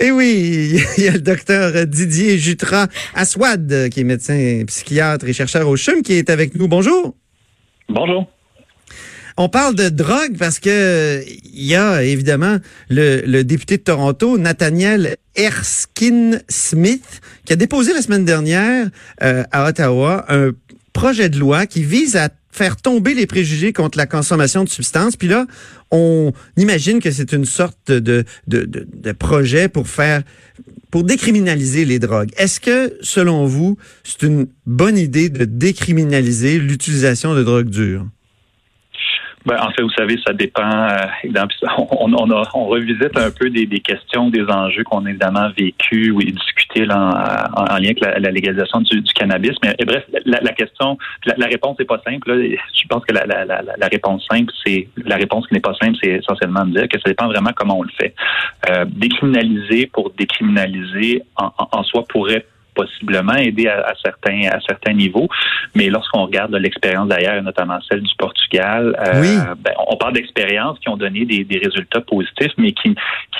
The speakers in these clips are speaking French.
Et oui, il y a le docteur Didier Jutras Aswad, qui est médecin psychiatre et chercheur au CHUM, qui est avec nous. Bonjour. Bonjour. On parle de drogue parce que il y a évidemment le, député de Toronto, Nathaniel Erskine Smith, qui a déposé la semaine dernière euh, à Ottawa un projet de loi qui vise à faire tomber les préjugés contre la consommation de substances. Puis là, on imagine que c'est une sorte de, de, projet pour faire pour décriminaliser les drogues. Est-ce que, selon vous, c'est une bonne idée de décriminaliser l'utilisation de drogues dures? Ben, en fait, vous savez, ça dépend. Euh, on, on, on, revisite un peu des, des questions, des enjeux qu'on a évidemment vécu ou discutés en, en, lien avec la, légalisation du, cannabis. Mais bref, la, question, la, réponse n'est pas simple. Je pense que la, réponse simple, c'est la réponse qui n'est pas simple, c'est essentiellement de dire que ça dépend vraiment comment on le fait. Euh, décriminaliser pour décriminaliser en, en soi pourrait possiblement aider à, certains à certains niveaux. Mais lorsqu'on regarde l'expérience d'ailleurs, notamment celle du Portugal, euh, ben, on parle d'expériences qui ont donné des, résultats positifs, mais qui,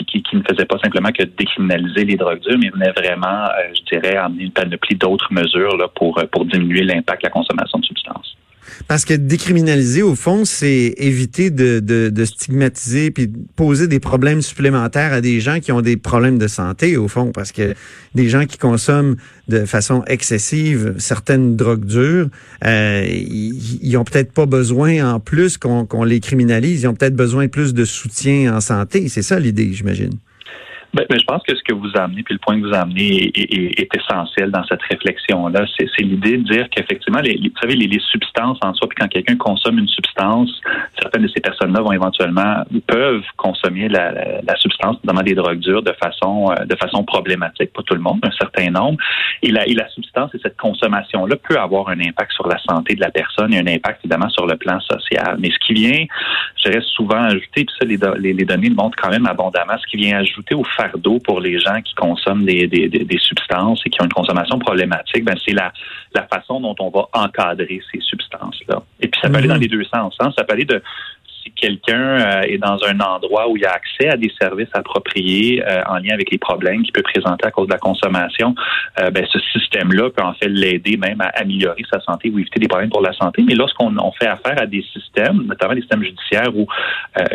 qui, qui, ne faisaient pas simplement que décriminaliser les drogues dures, mais venaient vraiment, euh, je dirais, amener une panoplie d'autres mesures là, pour, pour diminuer l'impact de la consommation de substances. Parce que décriminaliser, au fond, c'est éviter de, stigmatiser puis poser des problèmes supplémentaires à des gens qui ont des problèmes de santé, au fond, parce que des gens qui consomment de façon excessive certaines drogues dures, euh, ils, peut-être pas besoin en plus qu'on les criminalise, ils ont peut-être besoin plus de soutien en santé. C'est ça l'idée, j'imagine. Ben, ben, je pense que ce que vous amenez, puis le point que vous amenez est, essentiel dans cette réflexion-là. C'est, l'idée de dire qu'effectivement, les, vous savez, les, substances en soi, puis quand quelqu'un consomme une substance, certaines de ces personnes-là vont éventuellement, peuvent consommer la, la, substance, notamment des drogues dures, de façon, euh, de façon problématique, pas tout le monde, un certain nombre. Et la, et la substance et cette consommation-là peut avoir un impact sur la santé de la personne et un impact évidemment sur le plan social. Mais ce qui vient, je dirais souvent ajouter, puis ça, les, les, les données le montrent quand même abondamment, ce qui vient ajouter au fardeau pour les gens qui consomment des, des, des substances et qui ont une consommation problématique, ben c'est la, la façon dont on va encadrer ces substances-là. Et puis ça peut aller dans mhm. les deux sens. Hein? Ça peut aller de quelqu'un euh, est dans un endroit où il a accès à des services appropriés euh, en lien avec les problèmes qu'il peut présenter à cause de la consommation, euh, ben, ce système-là peut en fait l'aider même à améliorer sa santé ou éviter des problèmes pour la santé. Mais lorsqu'on fait affaire à des systèmes, notamment des systèmes judiciaires où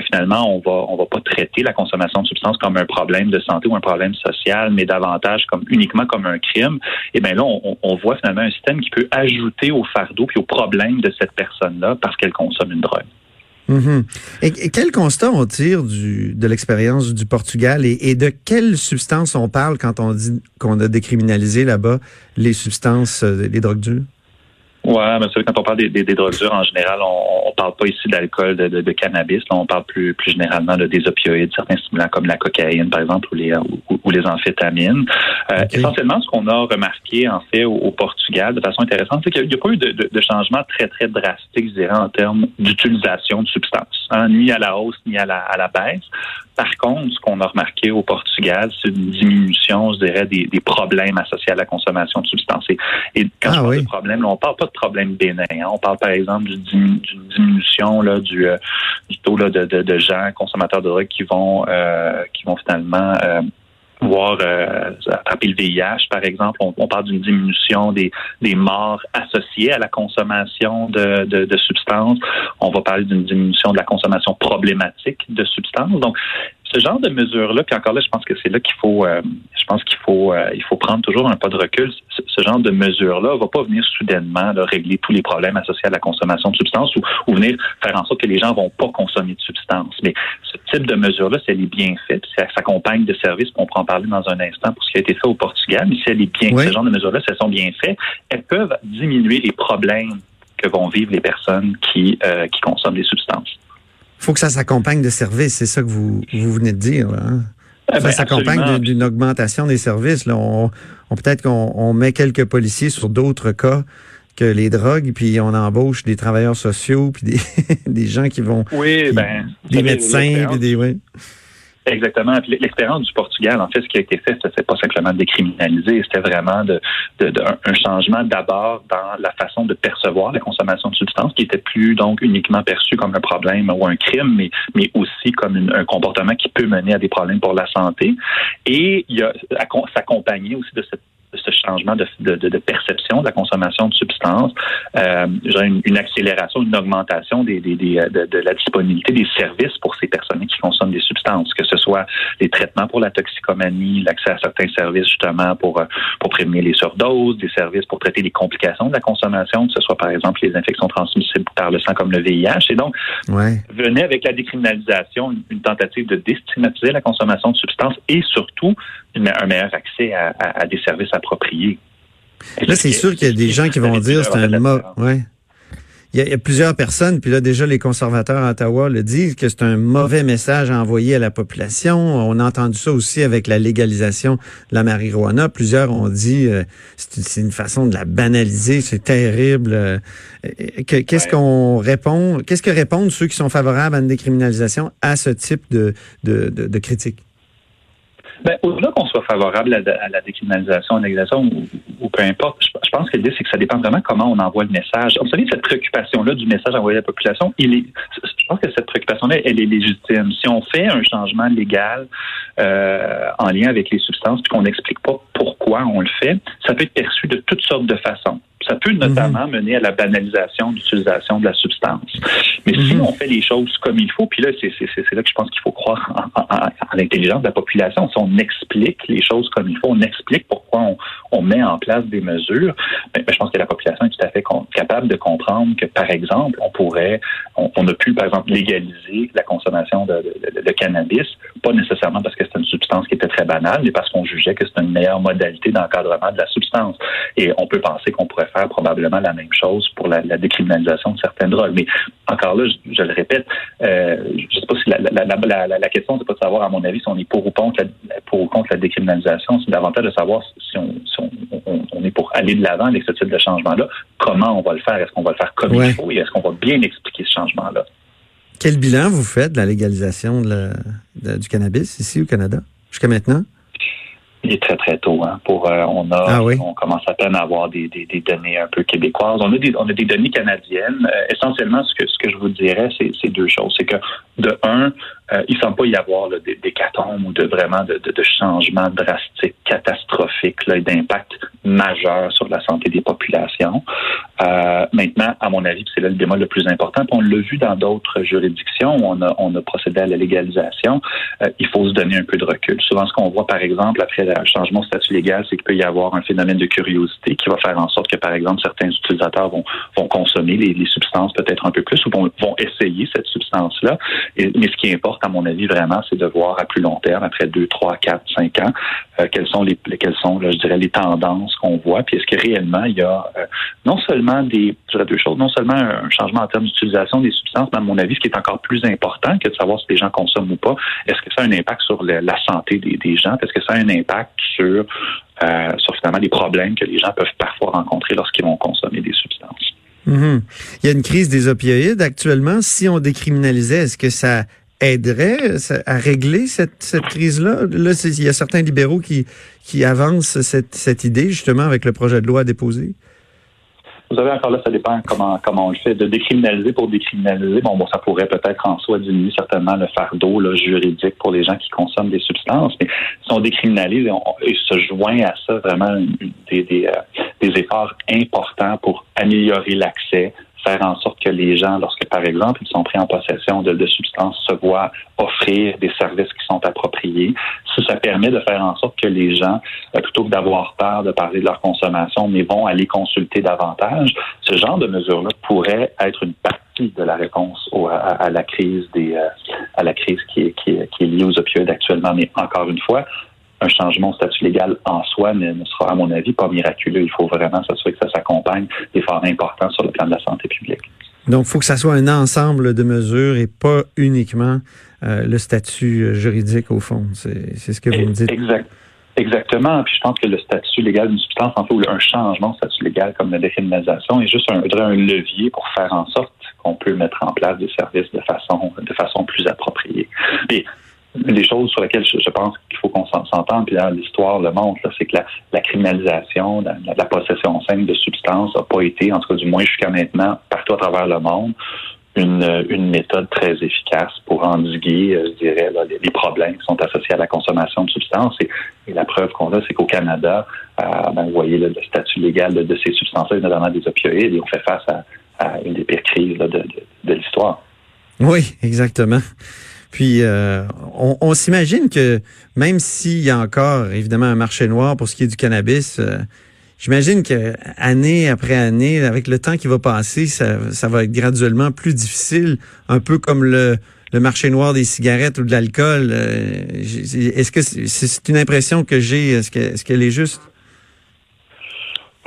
finalement on va on va pas traiter la consommation de substances comme un problème de santé ou un problème social, mais davantage comme uniquement comme un crime, et eh bien là on, on voit finalement un système qui peut ajouter au fardeau puis au problème de cette personne-là parce qu'elle consomme une drogue. Mhm. et, quel constat on tire du, de l'expérience du Portugal et, et, de quelles substances on parle quand on dit qu'on a décriminalisé là-bas les substances, euh, les drogues dures? Ouais, mais quand on parle des, des, drogues dures, en général, on, on parle pas ici d'alcool, de, de, de, cannabis. Là, on parle plus, plus généralement de, des opioïdes, certains stimulants comme la cocaïne, par exemple, ou les, ou, les amphétamines. Euh, essentiellement, ce qu'on a remarqué, en fait, au, Portugal, de façon intéressante, c'est qu'il n'y a pas eu de, de, changement très, très drastique, je dirais, en termes d'utilisation de substances, hein, ni à la hausse, ni à la, à la baisse. Par contre, ce qu'on a remarqué au Portugal, c'est une diminution, je dirais, des, des, problèmes associés à la consommation de substances. Et, quand ah, on parle de problèmes, on parle pas de problèmes bénins. Hein. On parle, par exemple, d'une diminution là, du, euh, du taux là, de, de, de, gens consommateurs de drogue qui vont, euh, qui vont finalement euh, voir euh, le VIH, par exemple. On, parle d'une diminution des, des morts associées à la consommation de, de, de substances. On va parler d'une diminution de la consommation problématique de substances. Donc, ce genre de mesures-là, puis encore là, je pense que c'est là qu'il faut, euh, je pense qu'il faut, euh, il faut prendre toujours un pas de recul. Ce, genre de mesures-là va pas venir soudainement régler tous les problèmes associés à la consommation de substances ou, ou, venir faire en sorte que les gens vont pas consommer de substances. Mais ce type de mesure-là, si elle est bien faite, si elle s'accompagne de services, on pourra en parler dans un instant pour ce qui a été fait au Portugal, mais si elle est bien, ce genre de mesures-là, si elles sont bien faites, elles peuvent diminuer les problèmes que vont vivre les personnes qui, euh, qui consomment des substances faut que ça s'accompagne de services, c'est ça que vous, vous venez de dire. Là, hein? Ça ben, s'accompagne d'une augmentation des services. Là. On, Peut-être qu'on met quelques policiers sur d'autres cas que les drogues, puis on embauche des travailleurs sociaux, puis des, des gens qui vont... Oui, ben... Des médecins, puis des... Oui. Exactement. L'expérience du Portugal, en fait, ce qui a été fait, c'était pas simplement décriminaliser, c'était vraiment de, un changement d'abord dans la façon de percevoir la consommation de substances, qui était plus donc uniquement perçue comme un problème ou un crime, mais, mais aussi comme un comportement qui peut mener à des problèmes pour la santé. Et il y a s'accompagner aussi de cette ce changement de, de, de, perception de la consommation de substances, euh, une, une, accélération, une augmentation des, des, des, de, la disponibilité des services pour ces personnes qui consomment des substances, que ce soit les traitements pour la toxicomanie, l'accès à certains services justement pour, euh, pour prévenir les surdoses, des services pour traiter les complications de la consommation, que ce soit par exemple les infections transmissibles par le sang comme le VIH. Et donc, ouais. venait avec la décriminalisation une, une tentative de déstigmatiser la consommation de substances et surtout un meilleur accès à, à, des services appropriés. Là, c'est sûr qu'il y a des gens qui vont dire c'est un mauvais. Ouais. Il y, a, plusieurs personnes, puis là déjà les conservateurs à Ottawa le disent que c'est un mauvais message à envoyer à la population. On a entendu ça aussi avec la légalisation de la marijuana. Plusieurs ont dit euh, c'est une façon de la banaliser, c'est terrible. Euh, qu'est-ce qu'on répond Qu'est-ce que répondent ceux qui sont favorables à une décriminalisation à ce type de, de, de, de critique? Ben, au-delà qu'on soit favorable à, la décriminalisation, à la ou, peu importe, je, pense que l'idée, c'est que ça dépend vraiment comment on envoie le message. Vous savez, cette préoccupation-là du message envoyé à la population, il est, je pense que cette préoccupation-là, elle est légitime. Si on fait un changement légal euh, en lien avec les substances, puis qu'on n'explique pas pourquoi on le fait, ça peut être perçu de toutes sortes de façons. Ça peut notamment mhm. mener à la banalisation de l'utilisation de la substance. Mais si mhm. on fait les choses comme il faut, puis là, c'est là que je pense qu'il faut croire en, l'intelligence de la population. Si on explique les choses comme il faut, on explique pourquoi on, on met en place des mesures, ben, ben je pense que la population est tout à fait capable de comprendre que, par exemple, on pourrait, on, a pu, par exemple, légaliser la consommation de, de, de cannabis, pas nécessairement parce que c'est une substance qui était très banale, mais parce qu'on jugeait que c'est une meilleure modalité d'encadrement de la substance. Et on peut penser qu'on pourrait faire probablement la même chose pour la, décriminalisation de certaines drogues. Mais encore là, je, le répète, euh, je ne sais pas si la, la, la, question, c'est pas de savoir, à mon avis, si on est pour ou contre la, pour ou contre la décriminalisation, c'est davantage de savoir si on, on, est pour aller de l'avant avec ce type de changement-là, comment on va le faire, est-ce qu'on va le faire comme il faut? Et est-ce qu'on va bien expliquer ce changement-là? Quel bilan vous faites de la légalisation du cannabis ici au Canada jusqu'à maintenant? il est très très tôt. Hein, pour euh, on a ah on commence à peine à avoir des, des, des, données un peu québécoises. On a des on a des données canadiennes. Euh, essentiellement, ce que ce que je vous dirais, c'est deux choses. C'est que de un, euh, il ne semble pas y avoir là, des, des ou de vraiment de, de, de changements drastiques, catastrophiques, là, d'impact majeur sur la santé des populations. Euh, maintenant, à mon avis, c'est là le bémol le plus important. on l'a vu dans d'autres juridictions où on a, on a procédé à la légalisation. Euh, il faut se donner un peu de recul. Souvent, ce qu'on voit, par exemple, après le changement de statut légal, c'est qu'il peut y avoir un phénomène de curiosité qui va faire en sorte que, par exemple, certains utilisateurs vont, vont consommer les, les substances peut-être un peu plus ou vont, vont essayer cette substance-là. mais ce qui importe, à mon avis, vraiment, c'est de voir à plus long terme, après deux, trois, quatre, cinq ans, euh, quelles sont les, sont, je dirais, les tendances qu'on voit, puis est-ce que réellement il y a euh, non seulement des, je dirais deux choses, non seulement un changement en termes d'utilisation des substances, mais à mon avis, ce qui est encore plus important que de savoir si les gens consomment ou pas, est-ce que ça a un impact sur la santé des, gens, est-ce que ça a un impact sur euh, sur finalement les problèmes que les gens peuvent parfois rencontrer lorsqu'ils vont consommer des substances? Mm-hmm. Il y a une crise des opioïdes actuellement. Si on décriminalisait, est-ce que ça aiderait à régler cette, cette crise-là? Là, il y a certains libéraux qui, qui avancent cette, cette idée, justement, avec le projet de loi déposé. Vous savez, encore là, ça dépend comment, comment on le fait. De décriminaliser pour décriminaliser, bon, bon ça pourrait peut-être en soi diminuer certainement le fardeau juridique pour les gens qui consomment des substances. Mais si on décriminalise et, se joint à ça vraiment des, des, euh, des efforts importants pour améliorer l'accès, faire en sorte que les gens, lorsque par exemple ils sont pris en possession de, substances, se voient offrir des services qui sont appropriés. Si ça permet de faire en sorte que les gens, euh, plutôt que d'avoir peur de parler de leur consommation, mais vont aller consulter davantage, ce genre de mesures-là pourrait être une partie de la réponse à, la crise des euh, à la crise qui est, qui est, qui est liée aux opioïdes actuellement. Mais encore une fois, un changement au statut légal en soi ne, sera, à mon avis, pas miraculeux. Il faut vraiment s'assurer que ça s'accompagne d'efforts importants sur le plan de la santé publique. Donc, il faut que ça soit un ensemble de mesures et pas uniquement euh, le statut euh, juridique, au fond. C'est ce que vous me dites. Exact. Exactement. Puis je pense que le statut légal d'une substance, en fait, un changement de statut légal comme la décriminalisation est juste un, un levier pour faire en sorte qu'on peut mettre en place des services de façon de façon plus appropriée. Les choses sur lesquelles je, pense qu'il faut qu'on s'entende, puis l'histoire le montre, c'est que la, criminalisation, la, possession simple de substances n'a pas été, en tout cas du moins jusqu'à maintenant, partout à travers le monde, une, méthode très efficace pour endiguer, euh, je dirais, les, problèmes qui sont associés à la consommation de substances. Et, la preuve qu'on a, c'est qu'au Canada, euh, ben, vous voyez le statut légal de, ces substances-là, notamment des opioïdes, et on fait face à, une des pires crises de, de l'histoire. Oui, exactement. Puis euh, on, s'imagine que même s'il y a encore évidemment un marché noir pour ce qui est du cannabis, euh, j'imagine que année après année, avec le temps qui va passer, ça, va être graduellement plus difficile, un peu comme le, le marché noir des cigarettes ou de l'alcool. Euh, est-ce que c'est une impression que j'ai Est-ce qu'elle est, qu'elle est juste?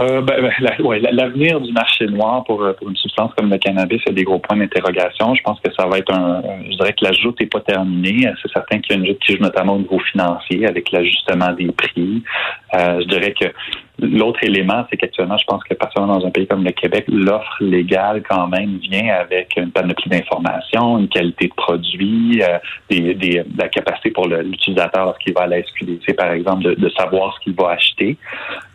Euh, ben, ben l'avenir du marché noir pour, euh, pour, une substance comme le cannabis, a des gros points d'interrogation. Je pense que ça va être un. Je dirais que la joute n'est pas terminée. C'est certain qu'il y a une joute notamment au niveau financier avec l'ajustement des prix. Euh, je dirais que L'autre élément, c'est qu'actuellement, je pense que particulièrement dans un pays comme le Québec, l'offre légale quand même vient avec une panoplie d'informations, une qualité de produit, euh, des, des, la capacité pour l'utilisateur lorsqu'il va à la SQDC, par exemple, de, de savoir ce qu'il va acheter.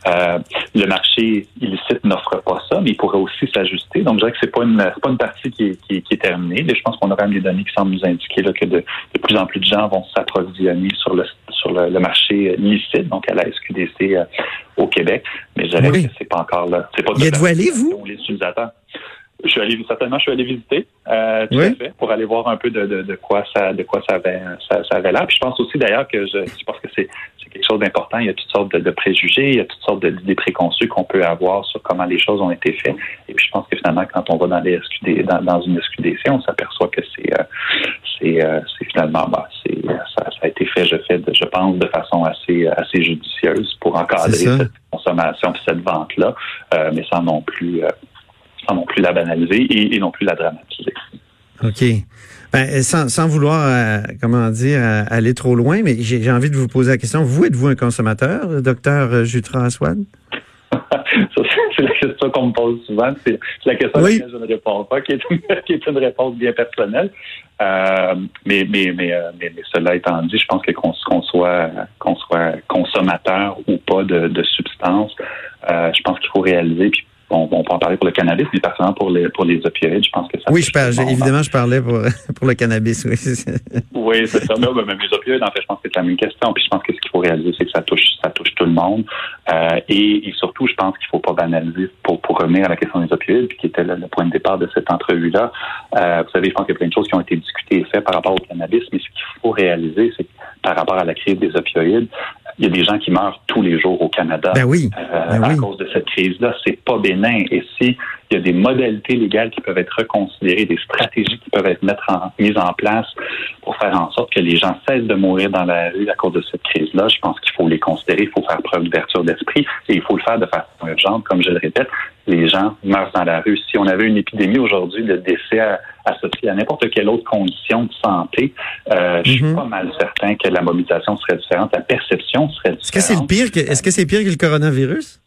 Euh, le marché illicite n'offre pas ça, mais il pourrait aussi s'ajuster. Donc, je dirais que c'est pas une pas une partie qui est, qui, qui est terminée. je pense qu'on a quand même des données qui semblent nous indiquer là, que de, de plus en plus de gens vont s'approvisionner sur le sur le, marché illicite, donc à la SQDC euh, au Québec. Mais je dirais que c'est pas encore là. C'est pas y êtes-vous allé, vous? Les utilisateurs. Je suis allé certainement, je suis allé visiter euh, tout à fait, pour aller voir un peu de, de, de quoi ça de quoi ça avait ça, ça avait l'air. Puis je pense aussi d'ailleurs que je, je pense que c'est quelque chose d'important. Il y a toutes sortes de, de, préjugés, il y a toutes sortes d'idées préconçues qu'on peut avoir sur comment les choses ont été faites. Et puis je pense que finalement, quand on va dans les SQD, dans, dans une SQDC, on s'aperçoit que c'est euh, c'est euh, finalement bah, c'est ça, ça, a été fait, je fais, je pense, de façon assez assez judicieuse pour encadrer cette consommation, cette vente là, euh, mais sans non plus sans non plus la banaliser et, non plus la dramatiser. OK. Ben, sans, sans vouloir, euh, comment dire, euh, aller trop loin, mais j'ai envie de vous poser la question. Vous, êtes-vous un consommateur, docteur Jutra Aswad? c'est la question qu'on me pose souvent. C'est la question à laquelle je ne réponds pas, qui est une, qui est une réponse bien personnelle. Euh, mais, mais, mais, mais, cela étant dit, je pense que qu'on soit, qu'on soit consommateur ou pas de, de substances, je pense qu'il faut réaliser, puis on, on, peut en parler pour le cannabis, mais personnellement pour les pour les opioïdes, je pense que ça. Oui, je parle, évidemment, je parlais pour pour le cannabis, oui. oui, c'est ça. Mais même les opioïdes, en fait, je pense que c'est la même question. Puis je pense que ce qu'il faut réaliser, c'est que ça touche ça touche tout le monde. Euh, et, surtout, je pense qu'il faut pas banaliser pour pour revenir à la question des opioïdes, qui était le, point de départ de cette entrevue-là. Euh, vous savez, je pense qu'il y a plein de choses qui ont été discutées et faites par rapport au cannabis, mais ce qu'il faut réaliser, c'est que par rapport à la crise des opioïdes, il y a des gens qui meurent tous les jours au Canada ben oui, euh, ben à cause de cette crise-là. C'est pas bénin. Et si il y a des modalités légales qui peuvent être reconsidérées, des stratégies qui peuvent être mises en place pour faire en sorte que les gens cessent de mourir dans la rue à cause de cette crise-là. Je pense qu'il faut les considérer, il faut faire preuve d'ouverture d'esprit et il faut le faire de façon urgente. Comme je le répète, les gens meurent dans la rue. Si on avait une épidémie aujourd'hui de décès associés à n'importe quelle autre condition de santé, euh, je suis mhm. pas mal certain que la mobilisation serait différente, la perception serait différente. Est-ce que c'est le pire que, est-ce que c'est pire que le coronavirus?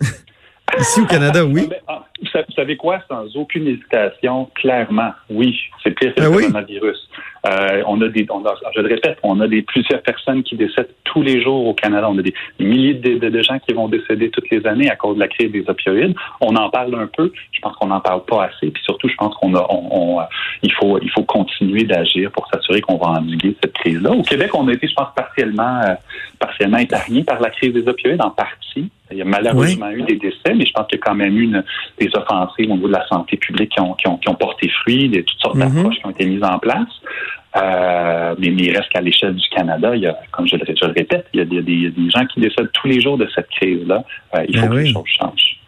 Ici au Canada, oui. Ah, vous savez quoi, sans aucune hésitation, clairement, oui, c'est pire que le ah coronavirus. Euh, on a des, on a, je le répète, on a des plusieurs personnes qui décèdent tous les jours au Canada. On a des, milliers de, gens qui vont décéder toutes les années à cause de la crise des opioïdes. On en parle un peu. Je pense qu'on n'en parle pas assez. Puis surtout, je pense qu'on a, on, il faut, il faut continuer d'agir pour s'assurer qu'on va endiguer cette crise-là. Au Québec, on a été, je pense, partiellement, euh, partiellement épargné par la crise des opioïdes en partie. Il y a malheureusement eu des décès, mais je pense qu'il y a quand même eu des offensives au niveau de la santé publique qui ont, qui ont, qui ont porté fruit, des, toutes sortes mm-hmm. d'approches qui ont été mises en place. Euh, mais, il reste qu'à l'échelle du Canada, il y a, comme je le, répète, il y, a des, des, gens qui décèdent tous les jours de cette crise-là. Euh, il faut ben que les choses changent.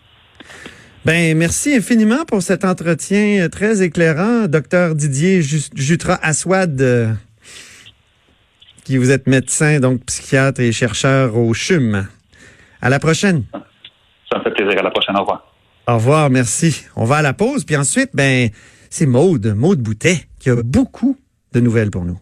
Ben, merci infiniment pour cet entretien très éclairant, docteur Didier Jutra Aswad, euh, qui vous êtes médecin, donc psychiatre et chercheur au CHUM. À la prochaine. Ça me fait plaisir. À la prochaine. Au revoir. Au revoir. Merci. On va à la pause. Puis ensuite, ben, c'est Maude, Maude Boutet, qui a beaucoup de nouvelles pour nous.